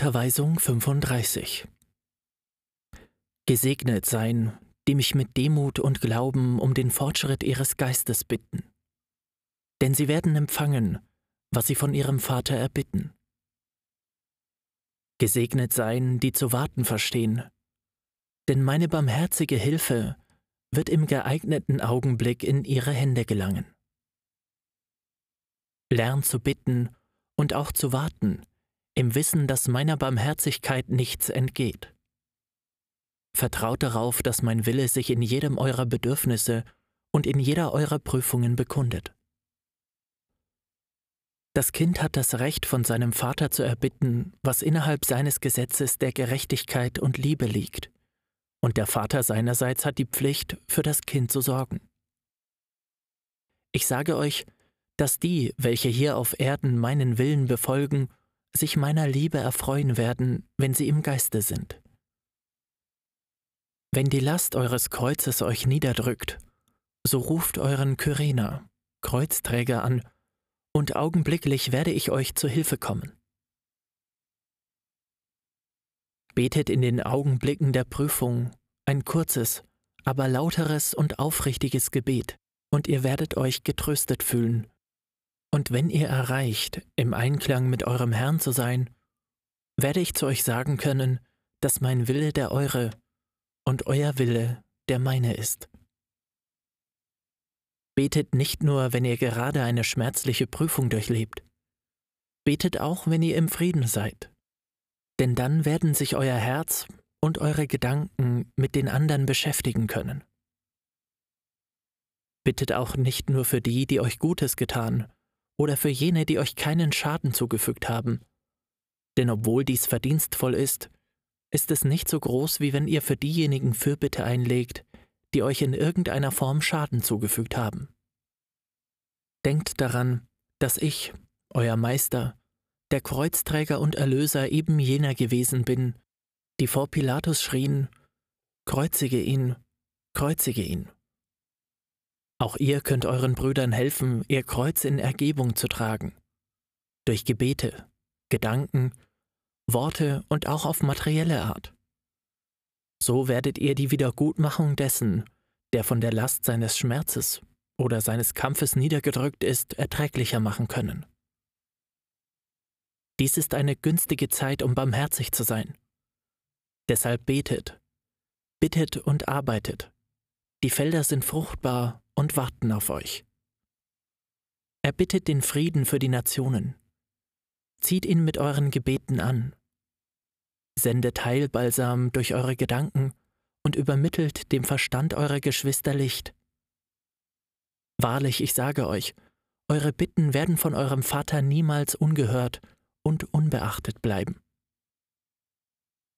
Unterweisung 35 Gesegnet sein, die mich mit Demut und Glauben um den Fortschritt ihres Geistes bitten. Denn sie werden empfangen, was sie von ihrem Vater erbitten. Gesegnet sein, die zu warten verstehen, denn meine barmherzige Hilfe wird im geeigneten Augenblick in ihre Hände gelangen. Lern zu bitten und auch zu warten, im Wissen, dass meiner Barmherzigkeit nichts entgeht. Vertraut darauf, dass mein Wille sich in jedem eurer Bedürfnisse und in jeder eurer Prüfungen bekundet. Das Kind hat das Recht, von seinem Vater zu erbitten, was innerhalb seines Gesetzes der Gerechtigkeit und Liebe liegt, und der Vater seinerseits hat die Pflicht, für das Kind zu sorgen. Ich sage euch, dass die, welche hier auf Erden meinen Willen befolgen, sich meiner Liebe erfreuen werden, wenn sie im Geiste sind. Wenn die Last eures Kreuzes euch niederdrückt, so ruft euren Kyrener, Kreuzträger an, und augenblicklich werde ich euch zu Hilfe kommen. Betet in den Augenblicken der Prüfung ein kurzes, aber lauteres und aufrichtiges Gebet, und ihr werdet euch getröstet fühlen und wenn ihr erreicht, im Einklang mit eurem Herrn zu sein, werde ich zu euch sagen können, dass mein Wille der eure und euer Wille der meine ist. Betet nicht nur, wenn ihr gerade eine schmerzliche Prüfung durchlebt. Betet auch, wenn ihr im Frieden seid. Denn dann werden sich euer Herz und eure Gedanken mit den anderen beschäftigen können. Bittet auch nicht nur für die, die euch Gutes getan oder für jene, die euch keinen Schaden zugefügt haben. Denn obwohl dies verdienstvoll ist, ist es nicht so groß, wie wenn ihr für diejenigen Fürbitte einlegt, die euch in irgendeiner Form Schaden zugefügt haben. Denkt daran, dass ich, euer Meister, der Kreuzträger und Erlöser eben jener gewesen bin, die vor Pilatus schrien, Kreuzige ihn, kreuzige ihn. Auch ihr könnt euren Brüdern helfen, ihr Kreuz in Ergebung zu tragen. Durch Gebete, Gedanken, Worte und auch auf materielle Art. So werdet ihr die Wiedergutmachung dessen, der von der Last seines Schmerzes oder seines Kampfes niedergedrückt ist, erträglicher machen können. Dies ist eine günstige Zeit, um barmherzig zu sein. Deshalb betet, bittet und arbeitet. Die Felder sind fruchtbar und warten auf euch. Erbittet den Frieden für die Nationen. Zieht ihn mit euren Gebeten an. Sendet Heilbalsam durch eure Gedanken und übermittelt dem Verstand eurer Geschwister Licht. Wahrlich, ich sage euch, eure Bitten werden von eurem Vater niemals ungehört und unbeachtet bleiben.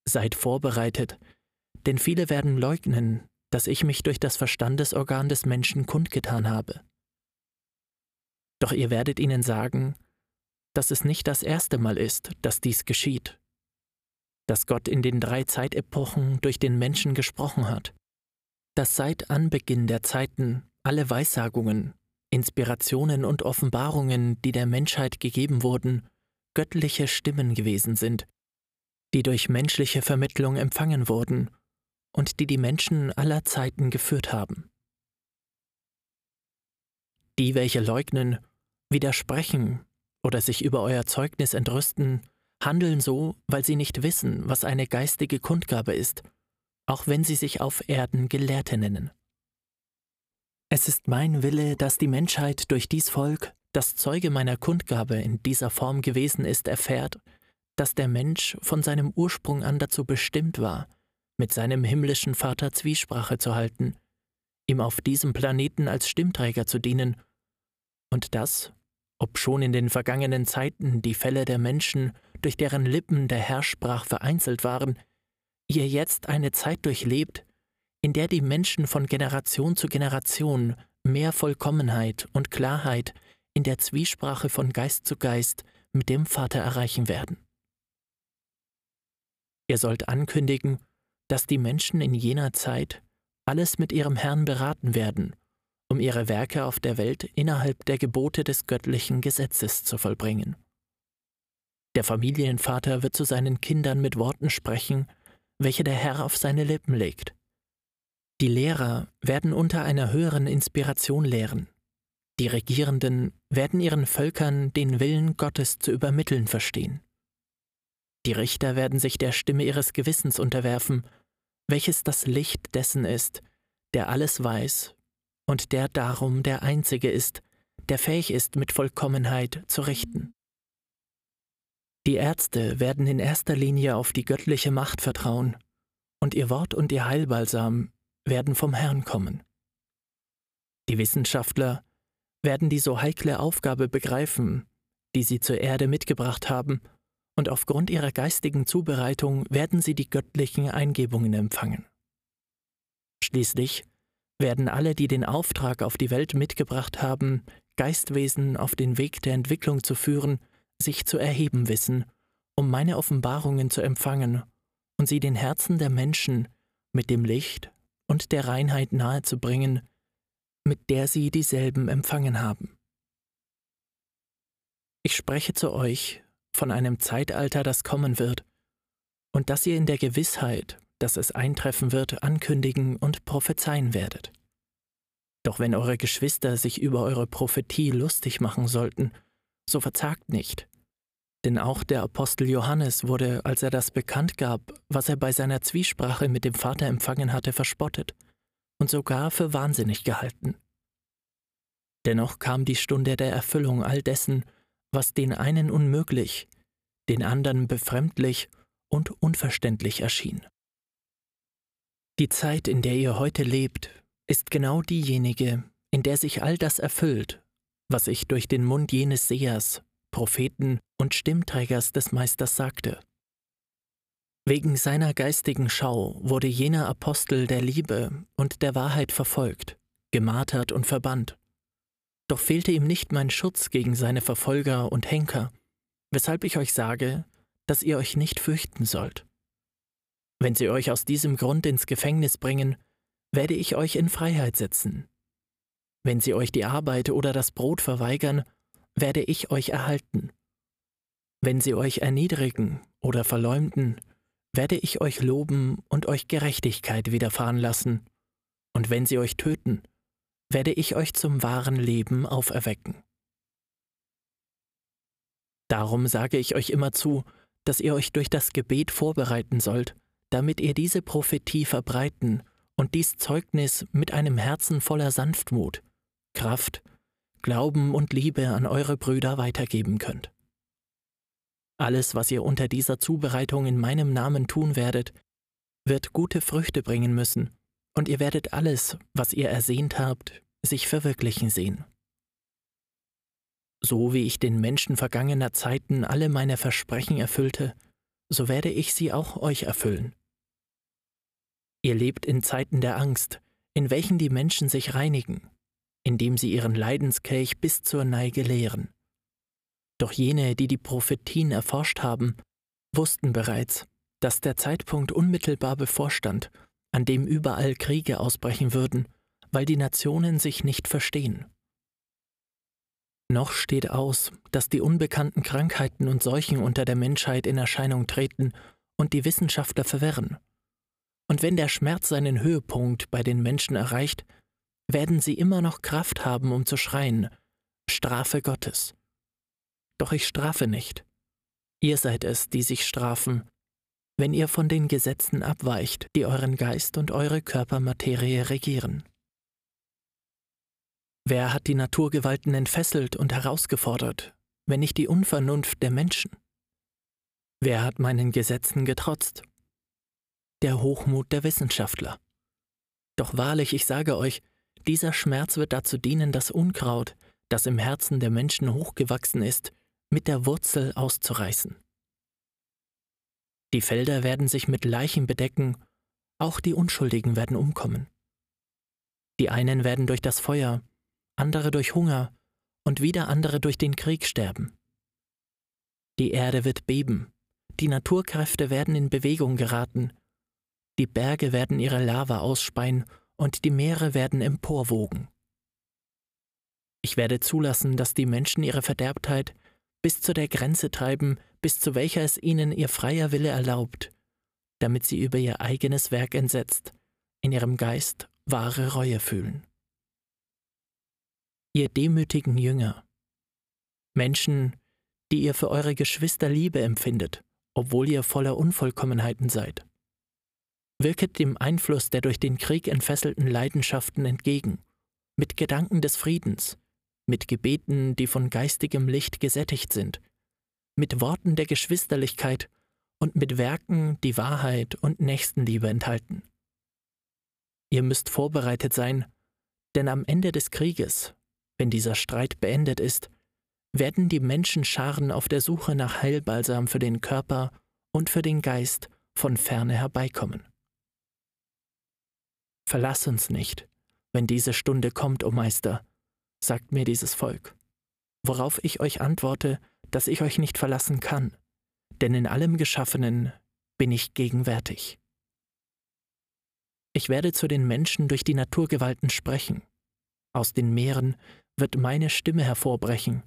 Seid vorbereitet, denn viele werden leugnen, dass ich mich durch das Verstandesorgan des Menschen kundgetan habe. Doch ihr werdet ihnen sagen, dass es nicht das erste Mal ist, dass dies geschieht, dass Gott in den drei Zeitepochen durch den Menschen gesprochen hat, dass seit Anbeginn der Zeiten alle Weissagungen, Inspirationen und Offenbarungen, die der Menschheit gegeben wurden, göttliche Stimmen gewesen sind, die durch menschliche Vermittlung empfangen wurden und die die Menschen aller Zeiten geführt haben. Die, welche leugnen, widersprechen oder sich über euer Zeugnis entrüsten, handeln so, weil sie nicht wissen, was eine geistige Kundgabe ist, auch wenn sie sich auf Erden Gelehrte nennen. Es ist mein Wille, dass die Menschheit durch dies Volk, das Zeuge meiner Kundgabe in dieser Form gewesen ist, erfährt, dass der Mensch von seinem Ursprung an dazu bestimmt war, mit seinem himmlischen Vater Zwiesprache zu halten, ihm auf diesem Planeten als Stimmträger zu dienen, und das, obschon in den vergangenen Zeiten die Fälle der Menschen, durch deren Lippen der Herr sprach, vereinzelt waren, ihr jetzt eine Zeit durchlebt, in der die Menschen von Generation zu Generation mehr Vollkommenheit und Klarheit in der Zwiesprache von Geist zu Geist mit dem Vater erreichen werden. Ihr sollt ankündigen, dass die Menschen in jener Zeit alles mit ihrem Herrn beraten werden, um ihre Werke auf der Welt innerhalb der Gebote des göttlichen Gesetzes zu vollbringen. Der Familienvater wird zu seinen Kindern mit Worten sprechen, welche der Herr auf seine Lippen legt. Die Lehrer werden unter einer höheren Inspiration lehren. Die Regierenden werden ihren Völkern den Willen Gottes zu übermitteln verstehen. Die Richter werden sich der Stimme ihres Gewissens unterwerfen, welches das Licht dessen ist, der alles weiß und der darum der Einzige ist, der fähig ist, mit Vollkommenheit zu richten. Die Ärzte werden in erster Linie auf die göttliche Macht vertrauen, und ihr Wort und ihr Heilbalsam werden vom Herrn kommen. Die Wissenschaftler werden die so heikle Aufgabe begreifen, die sie zur Erde mitgebracht haben, und aufgrund ihrer geistigen Zubereitung werden sie die göttlichen Eingebungen empfangen. Schließlich werden alle, die den Auftrag auf die Welt mitgebracht haben, Geistwesen auf den Weg der Entwicklung zu führen, sich zu erheben wissen, um meine Offenbarungen zu empfangen und sie den Herzen der Menschen mit dem Licht und der Reinheit nahezubringen, mit der sie dieselben empfangen haben. Ich spreche zu euch von einem Zeitalter, das kommen wird, und das ihr in der Gewissheit, dass es eintreffen wird, ankündigen und prophezeien werdet. Doch wenn eure Geschwister sich über eure Prophetie lustig machen sollten, so verzagt nicht. Denn auch der Apostel Johannes wurde, als er das bekannt gab, was er bei seiner Zwiesprache mit dem Vater empfangen hatte, verspottet und sogar für wahnsinnig gehalten. Dennoch kam die Stunde der Erfüllung all dessen, was den einen unmöglich, den anderen befremdlich und unverständlich erschien. Die Zeit, in der ihr heute lebt, ist genau diejenige, in der sich all das erfüllt, was ich durch den Mund jenes Sehers, Propheten und Stimmträgers des Meisters sagte. Wegen seiner geistigen Schau wurde jener Apostel der Liebe und der Wahrheit verfolgt, gemartert und verbannt. Doch fehlte ihm nicht mein Schutz gegen seine Verfolger und Henker, weshalb ich euch sage, dass ihr euch nicht fürchten sollt. Wenn sie euch aus diesem Grund ins Gefängnis bringen, werde ich euch in Freiheit setzen. Wenn sie euch die Arbeit oder das Brot verweigern, werde ich euch erhalten. Wenn sie euch erniedrigen oder verleumden, werde ich euch loben und euch Gerechtigkeit widerfahren lassen. Und wenn sie euch töten, werde ich euch zum wahren Leben auferwecken. Darum sage ich euch immer zu, dass ihr euch durch das Gebet vorbereiten sollt, damit ihr diese Prophetie verbreiten und dies Zeugnis mit einem Herzen voller Sanftmut, Kraft, Glauben und Liebe an eure Brüder weitergeben könnt. Alles, was ihr unter dieser Zubereitung in meinem Namen tun werdet, wird gute Früchte bringen müssen, und ihr werdet alles, was ihr ersehnt habt, sich verwirklichen sehen. So wie ich den Menschen vergangener Zeiten alle meine Versprechen erfüllte, so werde ich sie auch euch erfüllen. Ihr lebt in Zeiten der Angst, in welchen die Menschen sich reinigen, indem sie ihren Leidenskelch bis zur Neige leeren. Doch jene, die die Prophetien erforscht haben, wussten bereits, dass der Zeitpunkt unmittelbar bevorstand, an dem überall Kriege ausbrechen würden, weil die Nationen sich nicht verstehen. Noch steht aus, dass die unbekannten Krankheiten und Seuchen unter der Menschheit in Erscheinung treten und die Wissenschaftler verwirren. Und wenn der Schmerz seinen Höhepunkt bei den Menschen erreicht, werden sie immer noch Kraft haben, um zu schreien, Strafe Gottes. Doch ich strafe nicht. Ihr seid es, die sich strafen, wenn ihr von den Gesetzen abweicht, die euren Geist und eure Körpermaterie regieren. Wer hat die Naturgewalten entfesselt und herausgefordert, wenn nicht die Unvernunft der Menschen? Wer hat meinen Gesetzen getrotzt der Hochmut der Wissenschaftler. Doch wahrlich, ich sage euch, dieser Schmerz wird dazu dienen, das Unkraut, das im Herzen der Menschen hochgewachsen ist, mit der Wurzel auszureißen. Die Felder werden sich mit Leichen bedecken, auch die Unschuldigen werden umkommen. Die einen werden durch das Feuer, andere durch Hunger und wieder andere durch den Krieg sterben. Die Erde wird beben, die Naturkräfte werden in Bewegung geraten, die Berge werden ihre Lava ausspeien und die Meere werden emporwogen. Ich werde zulassen, dass die Menschen ihre Verderbtheit bis zu der Grenze treiben, bis zu welcher es ihnen ihr freier Wille erlaubt, damit sie über ihr eigenes Werk entsetzt, in ihrem Geist wahre Reue fühlen. Ihr demütigen Jünger, Menschen, die ihr für eure Geschwister Liebe empfindet, obwohl ihr voller Unvollkommenheiten seid. Wirket dem Einfluss der durch den Krieg entfesselten Leidenschaften entgegen, mit Gedanken des Friedens, mit Gebeten, die von geistigem Licht gesättigt sind, mit Worten der Geschwisterlichkeit und mit Werken, die Wahrheit und Nächstenliebe enthalten. Ihr müsst vorbereitet sein, denn am Ende des Krieges, wenn dieser Streit beendet ist, werden die Menschenscharen auf der Suche nach Heilbalsam für den Körper und für den Geist von ferne herbeikommen. Verlass uns nicht, wenn diese Stunde kommt, o oh Meister, sagt mir dieses Volk, worauf ich euch antworte, dass ich euch nicht verlassen kann, denn in allem Geschaffenen bin ich gegenwärtig. Ich werde zu den Menschen durch die Naturgewalten sprechen, aus den Meeren wird meine Stimme hervorbrechen,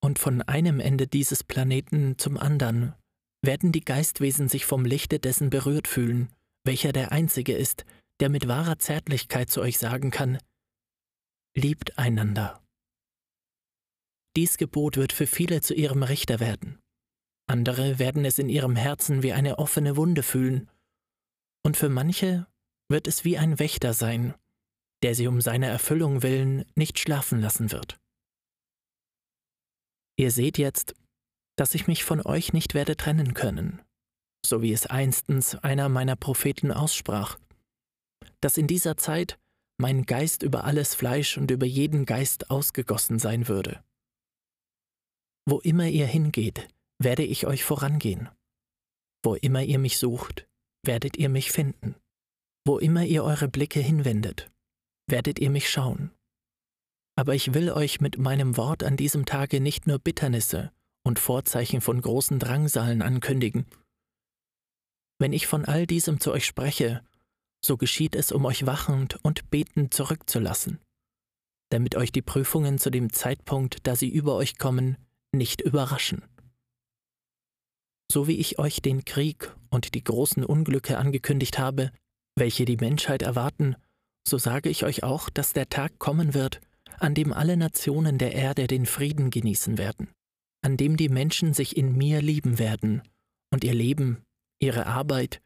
und von einem Ende dieses Planeten zum anderen werden die Geistwesen sich vom Lichte dessen berührt fühlen, welcher der Einzige ist, der mit wahrer Zärtlichkeit zu euch sagen kann, Liebt einander. Dies Gebot wird für viele zu ihrem Richter werden. Andere werden es in ihrem Herzen wie eine offene Wunde fühlen, und für manche wird es wie ein Wächter sein, der sie um seiner Erfüllung willen nicht schlafen lassen wird. Ihr seht jetzt, dass ich mich von euch nicht werde trennen können, so wie es einstens einer meiner Propheten aussprach, dass in dieser Zeit mein Geist über alles Fleisch und über jeden Geist ausgegossen sein würde. Wo immer ihr hingeht, werde ich euch vorangehen. Wo immer ihr mich sucht, werdet ihr mich finden. Wo immer ihr eure Blicke hinwendet, werdet ihr mich schauen aber ich will euch mit meinem Wort an diesem Tage nicht nur Bitternisse und Vorzeichen von großen Drangsalen ankündigen. Wenn ich von all diesem zu euch spreche, so geschieht es, um euch wachend und betend zurückzulassen, damit euch die Prüfungen zu dem Zeitpunkt, da sie über euch kommen, nicht überraschen. So wie ich euch den Krieg und die großen Unglücke angekündigt habe, welche die Menschheit erwarten, so sage ich euch auch, dass der Tag kommen wird, an dem alle Nationen der Erde den Frieden genießen werden, an dem die Menschen sich in mir lieben werden, und ihr Leben, ihre Arbeit,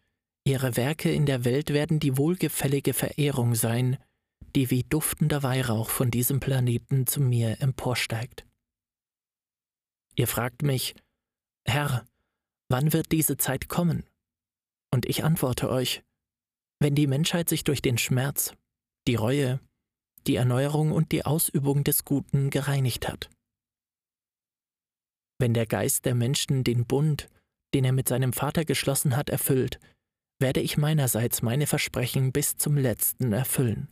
ihre Werke in der Welt werden die wohlgefällige Verehrung sein, die wie duftender Weihrauch von diesem Planeten zu mir emporsteigt. Ihr fragt mich, Herr, wann wird diese Zeit kommen? Und ich antworte euch, wenn die Menschheit sich durch den Schmerz, die Reue, die Erneuerung und die Ausübung des Guten gereinigt hat. Wenn der Geist der Menschen den Bund, den er mit seinem Vater geschlossen hat, erfüllt, werde ich meinerseits meine Versprechen bis zum letzten erfüllen.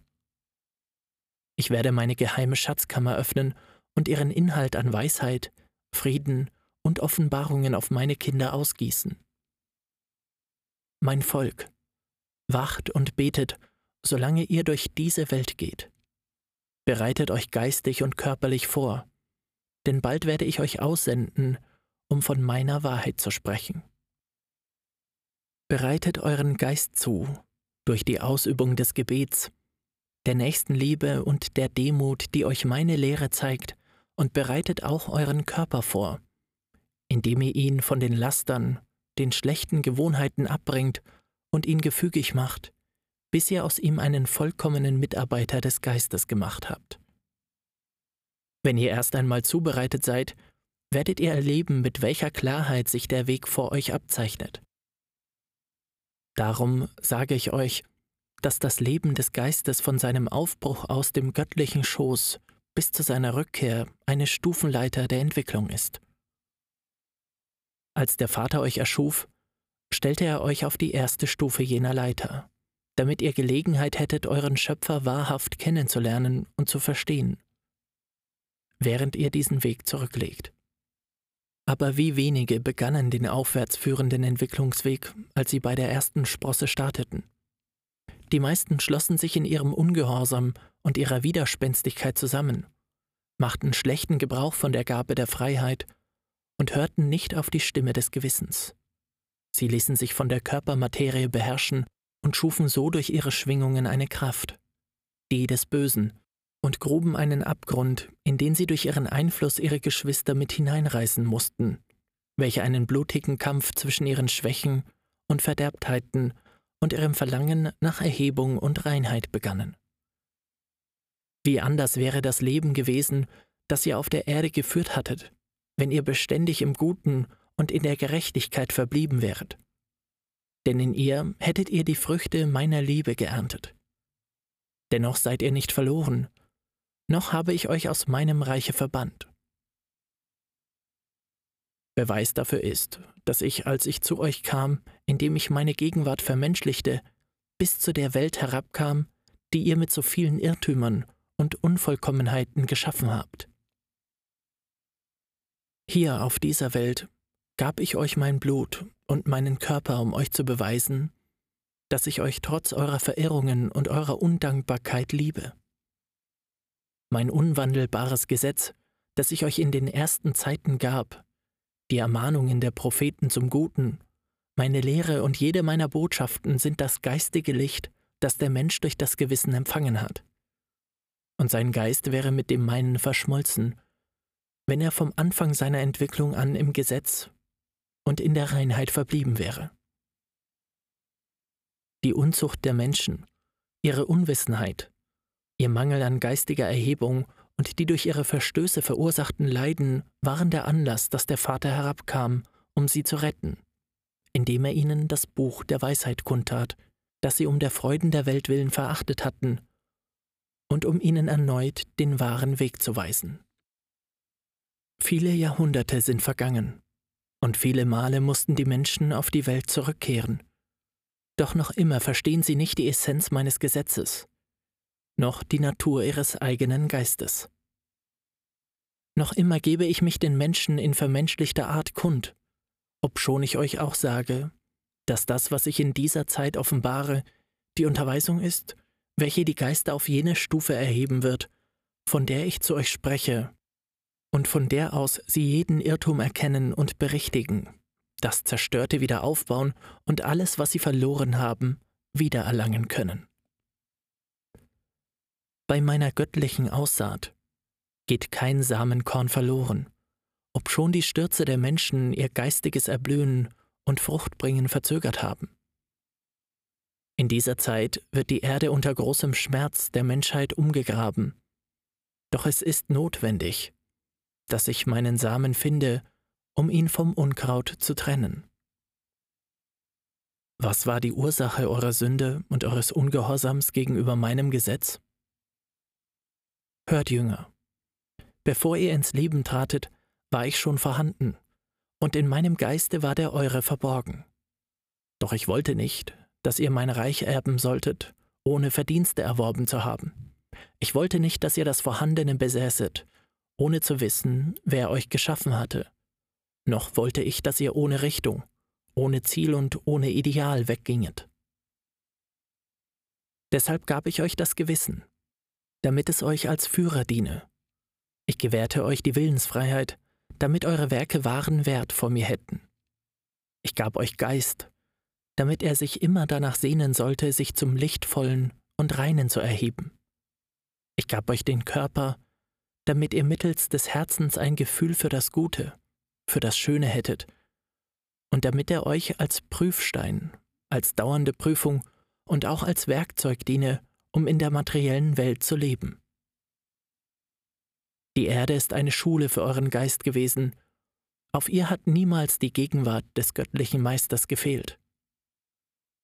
Ich werde meine geheime Schatzkammer öffnen und ihren Inhalt an Weisheit, Frieden und Offenbarungen auf meine Kinder ausgießen. Mein Volk, wacht und betet, solange ihr durch diese Welt geht. Bereitet euch geistig und körperlich vor, denn bald werde ich euch aussenden, um von meiner Wahrheit zu sprechen. Bereitet euren Geist zu durch die Ausübung des Gebets, der Nächstenliebe und der Demut, die euch meine Lehre zeigt, und bereitet auch euren Körper vor, indem ihr ihn von den Lastern, den schlechten Gewohnheiten abbringt und ihn gefügig macht, bis ihr aus ihm einen vollkommenen Mitarbeiter des Geistes gemacht habt. Wenn ihr erst einmal zubereitet seid, werdet ihr erleben, mit welcher Klarheit sich der Weg vor euch abzeichnet. Darum sage ich euch, dass das Leben des Geistes von seinem Aufbruch aus dem göttlichen Schoß bis zu seiner Rückkehr eine Stufenleiter der Entwicklung ist. Als der Vater euch erschuf, stellte er euch auf die erste Stufe jener Leiter damit ihr Gelegenheit hättet, euren Schöpfer wahrhaft kennenzulernen und zu verstehen, während ihr diesen Weg zurücklegt. Aber wie wenige begannen den aufwärts führenden Entwicklungsweg, als sie bei der ersten Sprosse starteten. Die meisten schlossen sich in ihrem Ungehorsam und ihrer Widerspenstigkeit zusammen, machten schlechten Gebrauch von der Gabe der Freiheit und hörten nicht auf die Stimme des Gewissens. Sie ließen sich von der Körpermaterie beherrschen und schufen so durch ihre Schwingungen eine Kraft, die des Bösen, und gruben einen Abgrund, in den sie durch ihren Einfluss ihre Geschwister mit hineinreißen mussten, welche einen blutigen Kampf zwischen ihren Schwächen und Verderbtheiten und ihrem Verlangen nach Erhebung und Reinheit begannen. Wie anders wäre das Leben gewesen, das ihr auf der Erde geführt hattet, wenn ihr beständig im Guten und in der Gerechtigkeit verblieben wäret. Denn in ihr hättet ihr die Früchte meiner Liebe geerntet. Dennoch seid ihr nicht verloren, noch habe ich euch aus meinem Reiche verbannt. Beweis dafür ist, dass ich, als ich zu euch kam, indem ich meine Gegenwart vermenschlichte, bis zu der Welt herabkam, die ihr mit so vielen Irrtümern und Unvollkommenheiten geschaffen habt. Hier auf dieser Welt gab ich euch mein Blut und meinen Körper, um euch zu beweisen, dass ich euch trotz eurer Verirrungen und eurer Undankbarkeit liebe. Mein unwandelbares Gesetz, das ich euch in den ersten Zeiten gab, die Ermahnungen der Propheten zum Guten, meine Lehre und jede meiner Botschaften sind das geistige Licht, das der Mensch durch das Gewissen empfangen hat. Und sein Geist wäre mit dem meinen verschmolzen, wenn er vom Anfang seiner Entwicklung an im Gesetz und in der Reinheit verblieben wäre. Die Unzucht der Menschen, ihre Unwissenheit, ihr Mangel an geistiger Erhebung und die durch ihre Verstöße verursachten Leiden waren der Anlass, dass der Vater herabkam, um sie zu retten, indem er ihnen das Buch der Weisheit kundtat, das sie um der Freuden der Welt willen verachtet hatten und um ihnen erneut den wahren Weg zu weisen. Viele Jahrhunderte sind vergangen, und viele Male mussten die Menschen auf die Welt zurückkehren. Doch noch immer verstehen sie nicht die Essenz meines Gesetzes, noch die Natur ihres eigenen Geistes. Noch immer gebe ich mich den Menschen in vermenschlichter Art kund, obschon ich euch auch sage, dass das, was ich in dieser Zeit offenbare, die Unterweisung ist, welche die Geister auf jene Stufe erheben wird, von der ich zu euch spreche, und von der aus sie jeden Irrtum erkennen und berichtigen, das Zerstörte wieder aufbauen und alles, was sie verloren haben, wiedererlangen können. Bei meiner göttlichen Aussaat geht kein Samenkorn verloren, obschon die Stürze der Menschen ihr geistiges Erblühen und Fruchtbringen verzögert haben. In dieser Zeit wird die Erde unter großem Schmerz der Menschheit umgegraben. Doch es ist notwendig, dass ich meinen Samen finde, um ihn vom Unkraut zu trennen. Was war die Ursache eurer Sünde und eures Ungehorsams gegenüber meinem Gesetz? Hört Jünger, bevor ihr ins Leben tratet, war ich schon vorhanden, und in meinem Geiste war der eure verborgen. Doch ich wollte nicht, dass ihr mein Reich erben solltet, ohne Verdienste erworben zu haben. Ich wollte nicht, dass ihr das Vorhandene besäßet, ohne zu wissen, wer euch geschaffen hatte. Noch wollte ich, dass ihr ohne Richtung, ohne Ziel und ohne Ideal wegginget. Deshalb gab ich euch das Gewissen, damit es euch als Führer diene. Ich gewährte euch die Willensfreiheit, damit eure Werke wahren Wert vor mir hätten. Ich gab euch Geist, damit er sich immer danach sehnen sollte, sich zum Lichtvollen und Reinen zu erheben. Ich gab euch den Körper, damit ihr mittels des Herzens ein Gefühl für das Gute, für das Schöne hättet, und damit er euch als Prüfstein, als dauernde Prüfung und auch als Werkzeug diene, um in der materiellen Welt zu leben. Die Erde ist eine Schule für euren Geist gewesen, auf ihr hat niemals die Gegenwart des göttlichen Meisters gefehlt.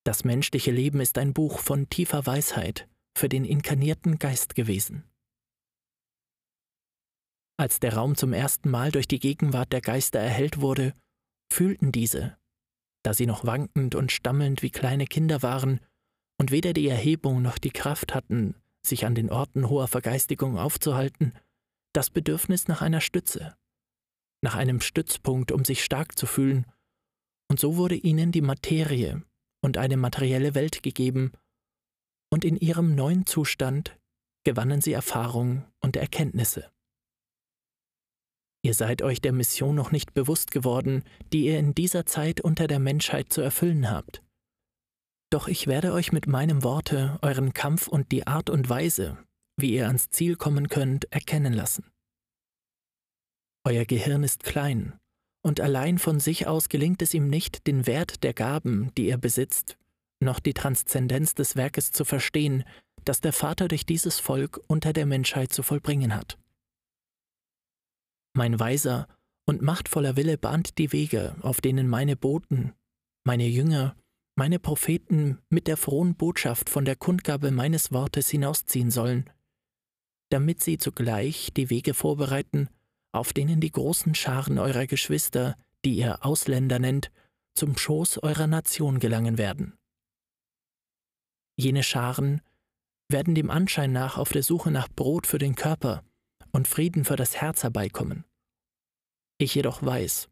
Das menschliche Leben ist ein Buch von tiefer Weisheit für den inkarnierten Geist gewesen. Als der Raum zum ersten Mal durch die Gegenwart der Geister erhellt wurde, fühlten diese, da sie noch wankend und stammelnd wie kleine Kinder waren und weder die Erhebung noch die Kraft hatten, sich an den Orten hoher Vergeistigung aufzuhalten, das Bedürfnis nach einer Stütze, nach einem Stützpunkt, um sich stark zu fühlen, und so wurde ihnen die Materie und eine materielle Welt gegeben, und in ihrem neuen Zustand gewannen sie Erfahrung und Erkenntnisse. Ihr seid euch der Mission noch nicht bewusst geworden, die ihr in dieser Zeit unter der Menschheit zu erfüllen habt. Doch ich werde euch mit meinem Worte euren Kampf und die Art und Weise, wie ihr ans Ziel kommen könnt, erkennen lassen. Euer Gehirn ist klein, und allein von sich aus gelingt es ihm nicht, den Wert der Gaben, die er besitzt, noch die Transzendenz des Werkes zu verstehen, das der Vater durch dieses Volk unter der Menschheit zu vollbringen hat. Mein weiser und machtvoller Wille bahnt die Wege, auf denen meine Boten, meine Jünger, meine Propheten mit der frohen Botschaft von der Kundgabe meines Wortes hinausziehen sollen, damit sie zugleich die Wege vorbereiten, auf denen die großen Scharen eurer Geschwister, die ihr Ausländer nennt, zum Schoß eurer Nation gelangen werden. Jene Scharen werden dem Anschein nach auf der Suche nach Brot für den Körper und Frieden für das Herz herbeikommen. Ich jedoch weiß,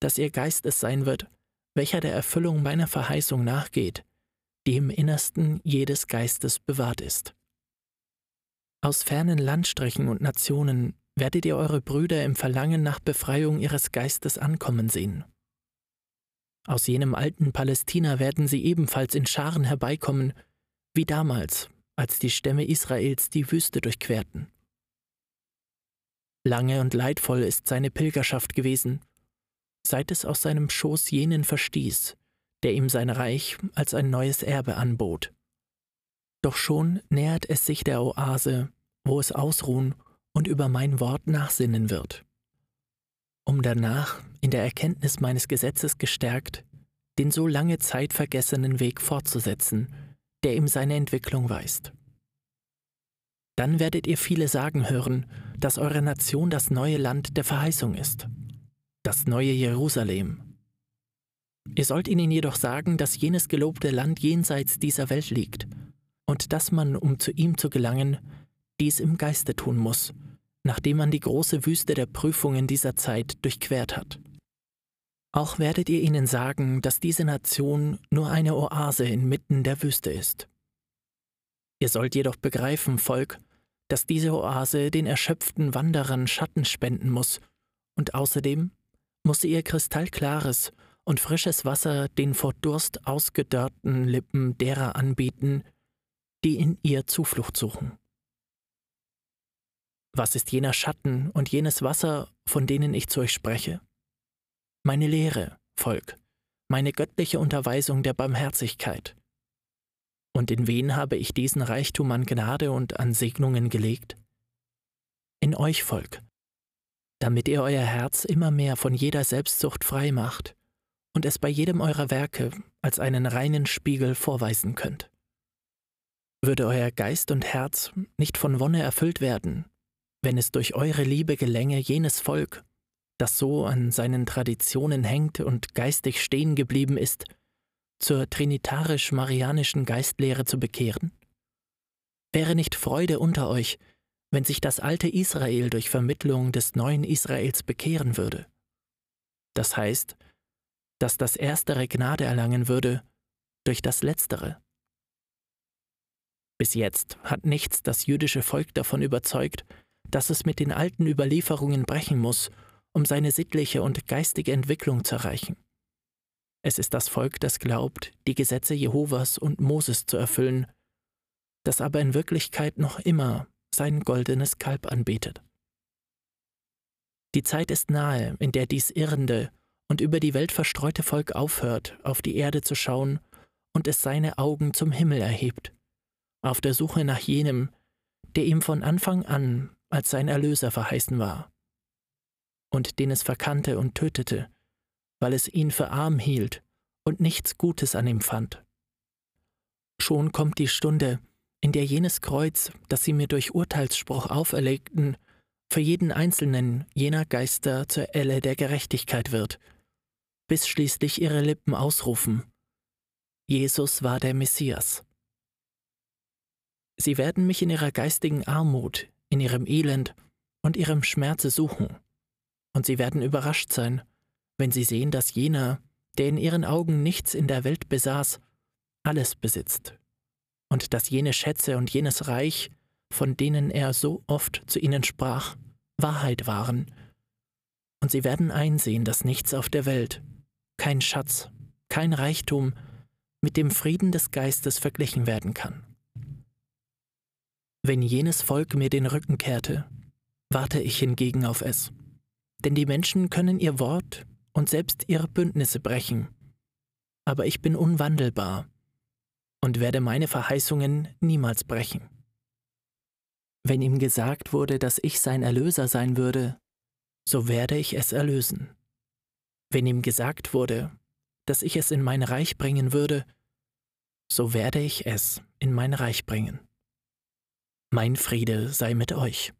dass ihr Geist es sein wird, welcher der Erfüllung meiner Verheißung nachgeht, die im Innersten jedes Geistes bewahrt ist. Aus fernen Landstrichen und Nationen werdet ihr eure Brüder im Verlangen nach Befreiung ihres Geistes ankommen sehen. Aus jenem alten Palästina werden sie ebenfalls in Scharen herbeikommen, wie damals, als die Stämme Israels die Wüste durchquerten. Lange und leidvoll ist seine Pilgerschaft gewesen, seit es aus seinem Schoß jenen verstieß, der ihm sein Reich als ein neues Erbe anbot. Doch schon nähert es sich der Oase, wo es ausruhen und über mein Wort nachsinnen wird, um danach, in der Erkenntnis meines Gesetzes gestärkt, den so lange Zeit vergessenen Weg fortzusetzen, der ihm seine Entwicklung weist. Dann werdet ihr viele sagen hören, dass eure Nation das neue Land der Verheißung ist, das neue Jerusalem. Ihr sollt ihnen jedoch sagen, dass jenes gelobte Land jenseits dieser Welt liegt und dass man, um zu ihm zu gelangen, dies im Geiste tun muss, nachdem man die große Wüste der Prüfungen dieser Zeit durchquert hat. Auch werdet ihr ihnen sagen, dass diese Nation nur eine Oase inmitten der Wüste ist. Ihr sollt jedoch begreifen, Volk, dass diese Oase den erschöpften Wanderern Schatten spenden muss, und außerdem muss sie ihr kristallklares und frisches Wasser den vor Durst ausgedörrten Lippen derer anbieten, die in ihr Zuflucht suchen. Was ist jener Schatten und jenes Wasser, von denen ich zu euch spreche? Meine Lehre, Volk, meine göttliche Unterweisung der Barmherzigkeit. Und in wen habe ich diesen Reichtum an Gnade und an Segnungen gelegt? In euch, Volk, damit ihr euer Herz immer mehr von jeder Selbstsucht frei macht und es bei jedem eurer Werke als einen reinen Spiegel vorweisen könnt. Würde euer Geist und Herz nicht von Wonne erfüllt werden, wenn es durch eure Liebe gelänge, jenes Volk, das so an seinen Traditionen hängt und geistig stehen geblieben ist, zur trinitarisch-marianischen Geistlehre zu bekehren? Wäre nicht Freude unter euch, wenn sich das alte Israel durch Vermittlung des neuen Israels bekehren würde? Das heißt, dass das erstere Gnade erlangen würde durch das letztere. Bis jetzt hat nichts das jüdische Volk davon überzeugt, dass es mit den alten Überlieferungen brechen muss, um seine sittliche und geistige Entwicklung zu erreichen. Es ist das Volk, das glaubt, die Gesetze Jehovas und Moses zu erfüllen, das aber in Wirklichkeit noch immer sein goldenes Kalb anbetet. Die Zeit ist nahe, in der dies irrende und über die Welt verstreute Volk aufhört, auf die Erde zu schauen und es seine Augen zum Himmel erhebt, auf der Suche nach jenem, der ihm von Anfang an als sein Erlöser verheißen war, und den es verkannte und tötete, weil es ihn für arm hielt und nichts Gutes an ihm fand. Schon kommt die Stunde, in der jenes Kreuz, das sie mir durch Urteilsspruch auferlegten, für jeden einzelnen jener Geister zur Elle der Gerechtigkeit wird, bis schließlich ihre Lippen ausrufen, Jesus war der Messias. Sie werden mich in ihrer geistigen Armut, in ihrem Elend und ihrem Schmerze suchen. Und sie werden überrascht sein, wenn sie sehen, dass jener, der in ihren Augen nichts in der Welt besaß, alles besitzt. Und dass jene Schätze und jenes Reich, von denen er so oft zu ihnen sprach, Wahrheit waren und sie werden einsehen, dass nichts auf der Welt, kein Schatz, kein Reichtum mit dem Frieden des Geistes verglichen werden kann. Wenn jenes Volk mir den Rücken kehrte, warte ich hingegen auf es. Denn die Menschen können ihr Wort und selbst ihre Bündnisse brechen, aber ich bin unwandelbar und werde meine Verheißungen niemals brechen. Wenn ihm gesagt wurde, dass ich sein Erlöser sein würde, so werde ich es erlösen. Wenn ihm gesagt wurde, dass ich es in mein Reich bringen würde, so werde ich es in mein Reich bringen. Mein Friede sei mit euch.